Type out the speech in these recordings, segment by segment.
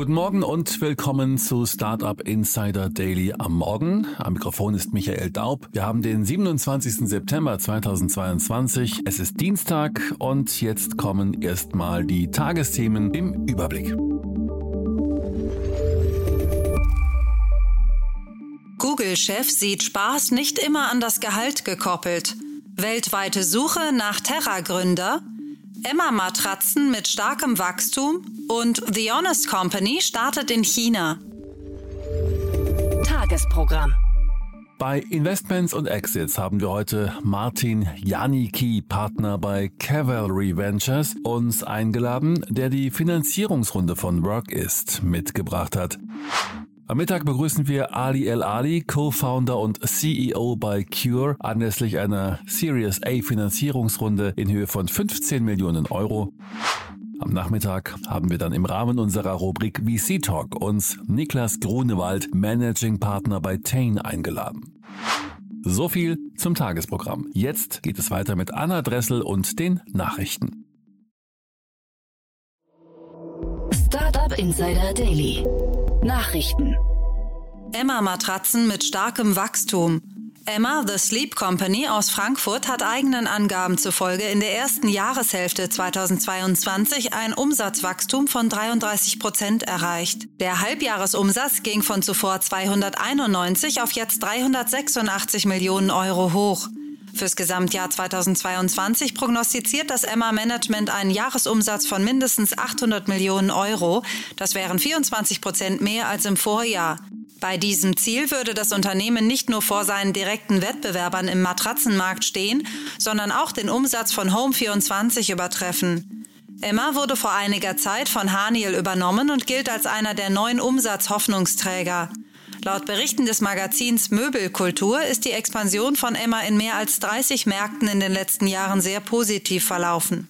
Guten Morgen und willkommen zu Startup Insider Daily am Morgen. Am Mikrofon ist Michael Daub. Wir haben den 27. September 2022. Es ist Dienstag und jetzt kommen erstmal die Tagesthemen im Überblick. Google-Chef sieht Spaß nicht immer an das Gehalt gekoppelt. Weltweite Suche nach Terra-Gründer. Emma-Matratzen mit starkem Wachstum und The Honest Company startet in China. Tagesprogramm. Bei Investments und Exits haben wir heute Martin Janicki, Partner bei Cavalry Ventures, uns eingeladen, der die Finanzierungsrunde von Work ist mitgebracht hat. Am Mittag begrüßen wir Ali El Ali, Co-Founder und CEO bei Cure, anlässlich einer Series A Finanzierungsrunde in Höhe von 15 Millionen Euro. Am Nachmittag haben wir dann im Rahmen unserer Rubrik VC Talk uns Niklas Grunewald, Managing Partner bei Tain, eingeladen. So viel zum Tagesprogramm. Jetzt geht es weiter mit Anna Dressel und den Nachrichten. Startup Insider Daily. Nachrichten. Emma-Matratzen mit starkem Wachstum. Emma, The Sleep Company aus Frankfurt, hat eigenen Angaben zufolge in der ersten Jahreshälfte 2022 ein Umsatzwachstum von 33 Prozent erreicht. Der Halbjahresumsatz ging von zuvor 291 auf jetzt 386 Millionen Euro hoch. Fürs Gesamtjahr 2022 prognostiziert das Emma Management einen Jahresumsatz von mindestens 800 Millionen Euro. Das wären 24 Prozent mehr als im Vorjahr. Bei diesem Ziel würde das Unternehmen nicht nur vor seinen direkten Wettbewerbern im Matratzenmarkt stehen, sondern auch den Umsatz von Home24 übertreffen. Emma wurde vor einiger Zeit von Haniel übernommen und gilt als einer der neuen Umsatzhoffnungsträger. Laut Berichten des Magazins Möbelkultur ist die Expansion von Emma in mehr als 30 Märkten in den letzten Jahren sehr positiv verlaufen.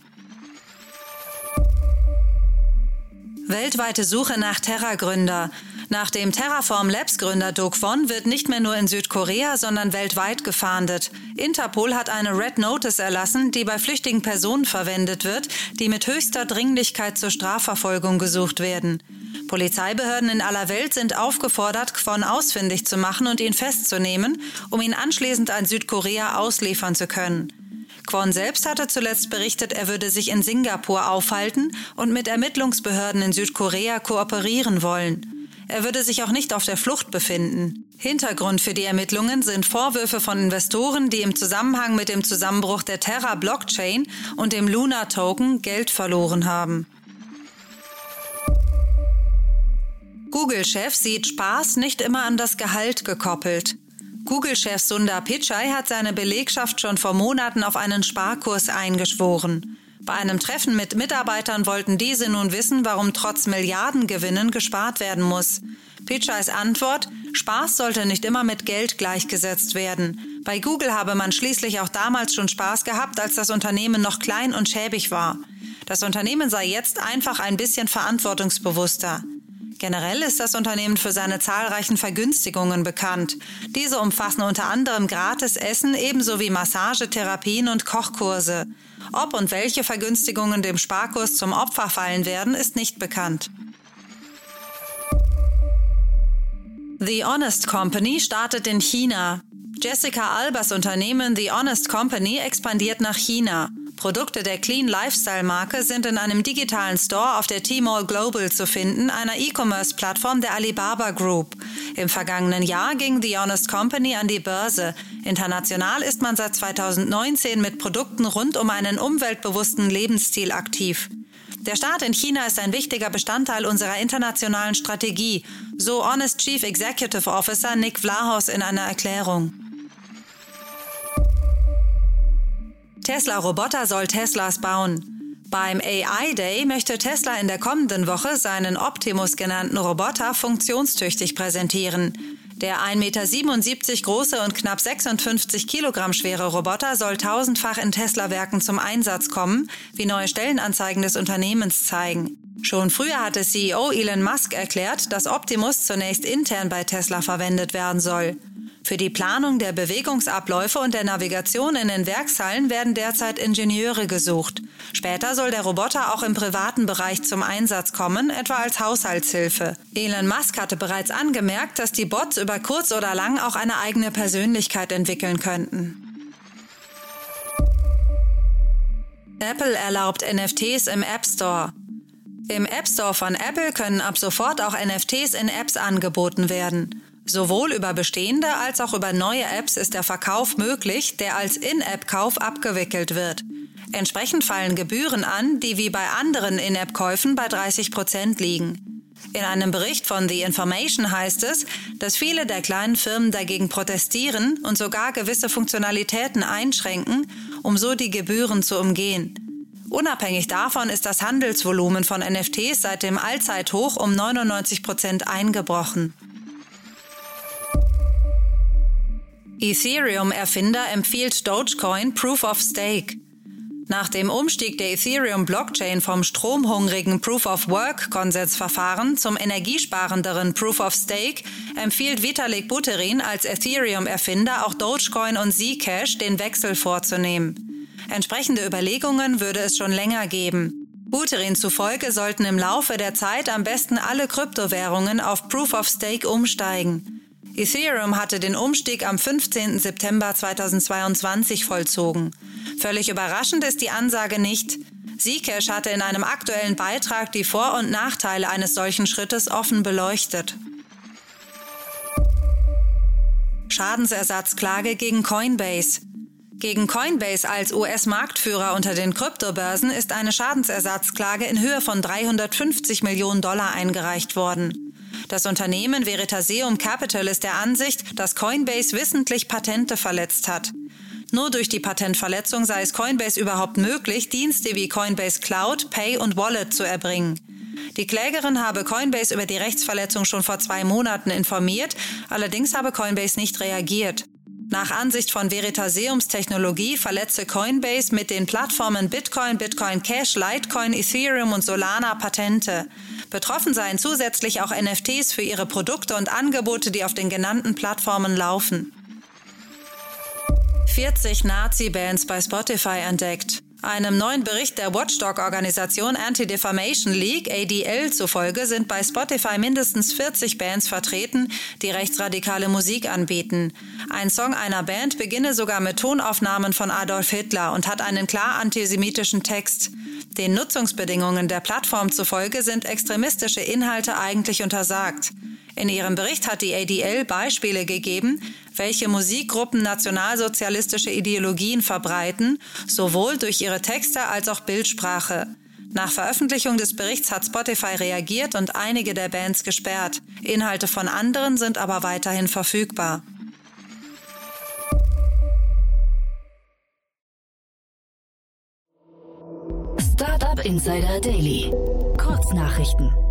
Weltweite Suche nach Terra-Gründer. Nach dem Terraform Labs Gründer Doug Von wird nicht mehr nur in Südkorea, sondern weltweit gefahndet. Interpol hat eine Red Notice erlassen, die bei flüchtigen Personen verwendet wird, die mit höchster Dringlichkeit zur Strafverfolgung gesucht werden. Polizeibehörden in aller Welt sind aufgefordert, Kwon ausfindig zu machen und ihn festzunehmen, um ihn anschließend an Südkorea ausliefern zu können. Kwon selbst hatte zuletzt berichtet, er würde sich in Singapur aufhalten und mit Ermittlungsbehörden in Südkorea kooperieren wollen. Er würde sich auch nicht auf der Flucht befinden. Hintergrund für die Ermittlungen sind Vorwürfe von Investoren, die im Zusammenhang mit dem Zusammenbruch der Terra Blockchain und dem Luna Token Geld verloren haben. Google-Chef sieht Spaß nicht immer an das Gehalt gekoppelt. Google-Chef Sundar Pichai hat seine Belegschaft schon vor Monaten auf einen Sparkurs eingeschworen. Bei einem Treffen mit Mitarbeitern wollten diese nun wissen, warum trotz Milliardengewinnen gespart werden muss. Pichais Antwort, Spaß sollte nicht immer mit Geld gleichgesetzt werden. Bei Google habe man schließlich auch damals schon Spaß gehabt, als das Unternehmen noch klein und schäbig war. Das Unternehmen sei jetzt einfach ein bisschen verantwortungsbewusster. Generell ist das Unternehmen für seine zahlreichen Vergünstigungen bekannt. Diese umfassen unter anderem gratis Essen ebenso wie Massagetherapien und Kochkurse. Ob und welche Vergünstigungen dem Sparkurs zum Opfer fallen werden, ist nicht bekannt. The Honest Company startet in China. Jessica Albers Unternehmen The Honest Company expandiert nach China. Produkte der Clean Lifestyle Marke sind in einem digitalen Store auf der Tmall Global zu finden, einer E-Commerce-Plattform der Alibaba Group. Im vergangenen Jahr ging The Honest Company an die Börse. International ist man seit 2019 mit Produkten rund um einen umweltbewussten Lebensstil aktiv. Der Start in China ist ein wichtiger Bestandteil unserer internationalen Strategie, so Honest Chief Executive Officer Nick Vlahos in einer Erklärung. Tesla-Roboter soll Teslas bauen. Beim AI Day möchte Tesla in der kommenden Woche seinen Optimus genannten Roboter funktionstüchtig präsentieren. Der 1,77 Meter große und knapp 56 Kilogramm schwere Roboter soll tausendfach in Tesla-Werken zum Einsatz kommen, wie neue Stellenanzeigen des Unternehmens zeigen. Schon früher hatte CEO Elon Musk erklärt, dass Optimus zunächst intern bei Tesla verwendet werden soll. Für die Planung der Bewegungsabläufe und der Navigation in den Werkshallen werden derzeit Ingenieure gesucht. Später soll der Roboter auch im privaten Bereich zum Einsatz kommen, etwa als Haushaltshilfe. Elon Musk hatte bereits angemerkt, dass die Bots über kurz oder lang auch eine eigene Persönlichkeit entwickeln könnten. Apple erlaubt NFTs im App Store. Im App Store von Apple können ab sofort auch NFTs in Apps angeboten werden. Sowohl über bestehende als auch über neue Apps ist der Verkauf möglich, der als In-App-Kauf abgewickelt wird. Entsprechend fallen Gebühren an, die wie bei anderen In-App-Käufen bei 30 Prozent liegen. In einem Bericht von The Information heißt es, dass viele der kleinen Firmen dagegen protestieren und sogar gewisse Funktionalitäten einschränken, um so die Gebühren zu umgehen. Unabhängig davon ist das Handelsvolumen von NFTs seit dem Allzeithoch um 99 Prozent eingebrochen. Ethereum-Erfinder empfiehlt Dogecoin Proof of Stake. Nach dem Umstieg der Ethereum-Blockchain vom stromhungrigen Proof-of-Work-Konsensverfahren zum energiesparenderen Proof of Stake empfiehlt Vitalik Buterin als Ethereum-Erfinder auch Dogecoin und Zcash den Wechsel vorzunehmen. Entsprechende Überlegungen würde es schon länger geben. Buterin zufolge sollten im Laufe der Zeit am besten alle Kryptowährungen auf Proof of Stake umsteigen. Ethereum hatte den Umstieg am 15. September 2022 vollzogen. Völlig überraschend ist die Ansage nicht. Zcash hatte in einem aktuellen Beitrag die Vor- und Nachteile eines solchen Schrittes offen beleuchtet. Schadensersatzklage gegen Coinbase. Gegen Coinbase als US-Marktführer unter den Kryptobörsen ist eine Schadensersatzklage in Höhe von 350 Millionen Dollar eingereicht worden. Das Unternehmen Veritaseum Capital ist der Ansicht, dass Coinbase wissentlich Patente verletzt hat. Nur durch die Patentverletzung sei es Coinbase überhaupt möglich, Dienste wie Coinbase Cloud, Pay und Wallet zu erbringen. Die Klägerin habe Coinbase über die Rechtsverletzung schon vor zwei Monaten informiert, allerdings habe Coinbase nicht reagiert. Nach Ansicht von Veritaseums Technologie verletze Coinbase mit den Plattformen Bitcoin, Bitcoin Cash, Litecoin, Ethereum und Solana Patente. Betroffen seien zusätzlich auch NFTs für ihre Produkte und Angebote, die auf den genannten Plattformen laufen. 40 Nazi-Bands bei Spotify entdeckt. Einem neuen Bericht der Watchdog-Organisation Anti-Defamation League ADL zufolge sind bei Spotify mindestens 40 Bands vertreten, die rechtsradikale Musik anbieten. Ein Song einer Band beginne sogar mit Tonaufnahmen von Adolf Hitler und hat einen klar antisemitischen Text. Den Nutzungsbedingungen der Plattform zufolge sind extremistische Inhalte eigentlich untersagt. In ihrem Bericht hat die ADL Beispiele gegeben, welche Musikgruppen nationalsozialistische Ideologien verbreiten, sowohl durch ihre Texte als auch Bildsprache. Nach Veröffentlichung des Berichts hat Spotify reagiert und einige der Bands gesperrt. Inhalte von anderen sind aber weiterhin verfügbar. Startup Insider Daily. Kurznachrichten.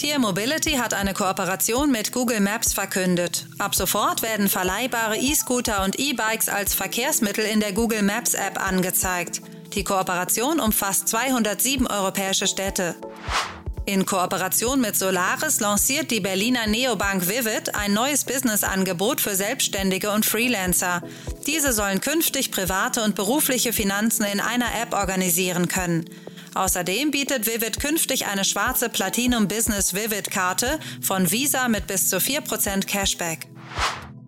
Tier Mobility hat eine Kooperation mit Google Maps verkündet. Ab sofort werden verleihbare E-Scooter und E-Bikes als Verkehrsmittel in der Google Maps App angezeigt. Die Kooperation umfasst 207 europäische Städte. In Kooperation mit Solaris lanciert die Berliner Neobank Vivid ein neues Businessangebot für Selbstständige und Freelancer. Diese sollen künftig private und berufliche Finanzen in einer App organisieren können. Außerdem bietet Vivid künftig eine schwarze Platinum Business Vivid Karte von Visa mit bis zu 4% Cashback.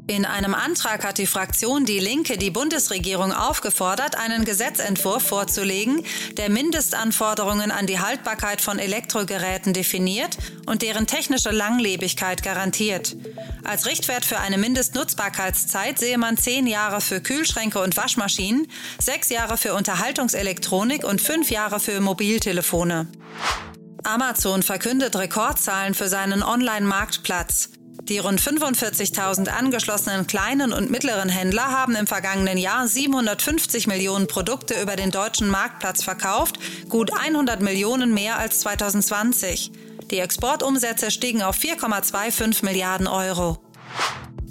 In einem Antrag hat die Fraktion Die Linke die Bundesregierung aufgefordert, einen Gesetzentwurf vorzulegen, der Mindestanforderungen an die Haltbarkeit von Elektrogeräten definiert und deren technische Langlebigkeit garantiert. Als Richtwert für eine Mindestnutzbarkeitszeit sehe man zehn Jahre für Kühlschränke und Waschmaschinen, sechs Jahre für Unterhaltungselektronik und fünf Jahre für Mobiltelefone. Amazon verkündet Rekordzahlen für seinen Online-Marktplatz. Die rund 45.000 angeschlossenen kleinen und mittleren Händler haben im vergangenen Jahr 750 Millionen Produkte über den deutschen Marktplatz verkauft, gut 100 Millionen mehr als 2020. Die Exportumsätze stiegen auf 4,25 Milliarden Euro.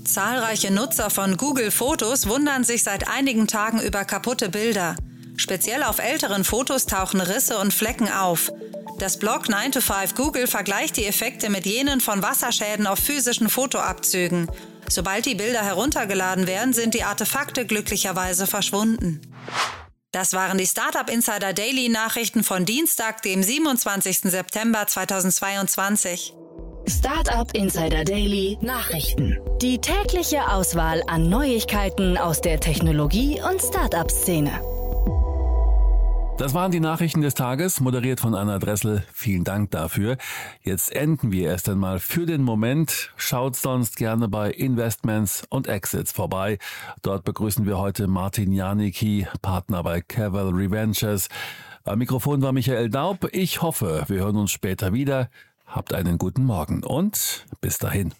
Zahlreiche Nutzer von Google Fotos wundern sich seit einigen Tagen über kaputte Bilder. Speziell auf älteren Fotos tauchen Risse und Flecken auf. Das Blog 9 to 5 Google vergleicht die Effekte mit jenen von Wasserschäden auf physischen Fotoabzügen. Sobald die Bilder heruntergeladen werden, sind die Artefakte glücklicherweise verschwunden. Das waren die Startup Insider Daily Nachrichten von Dienstag, dem 27. September 2022. Startup Insider Daily Nachrichten. Die tägliche Auswahl an Neuigkeiten aus der Technologie- und Startup-Szene. Das waren die Nachrichten des Tages, moderiert von Anna Dressel. Vielen Dank dafür. Jetzt enden wir erst einmal für den Moment. Schaut sonst gerne bei Investments und Exits vorbei. Dort begrüßen wir heute Martin Janicki, Partner bei Cavalry Ventures. Am Mikrofon war Michael Daub. Ich hoffe, wir hören uns später wieder. Habt einen guten Morgen und bis dahin.